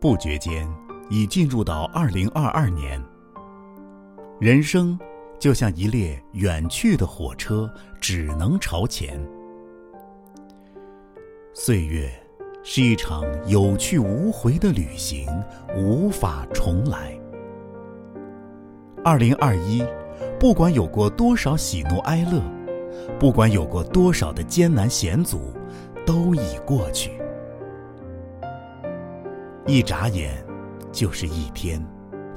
不觉间，已进入到二零二二年。人生就像一列远去的火车，只能朝前。岁月是一场有去无回的旅行，无法重来。二零二一，不管有过多少喜怒哀乐，不管有过多少的艰难险阻，都已过去。一眨眼，就是一天；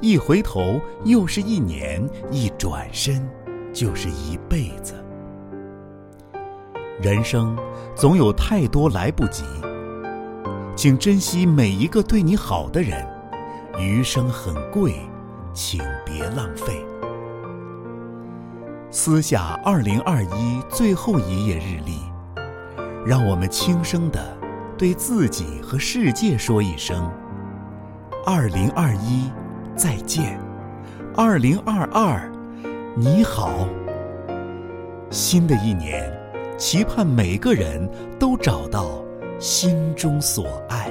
一回头，又是一年；一转身，就是一辈子。人生总有太多来不及，请珍惜每一个对你好的人。余生很贵。请别浪费。撕下二零二一最后一页日历，让我们轻声的对自己和世界说一声：“二零二一，再见；二零二二，你好。”新的一年，期盼每个人都找到心中所爱。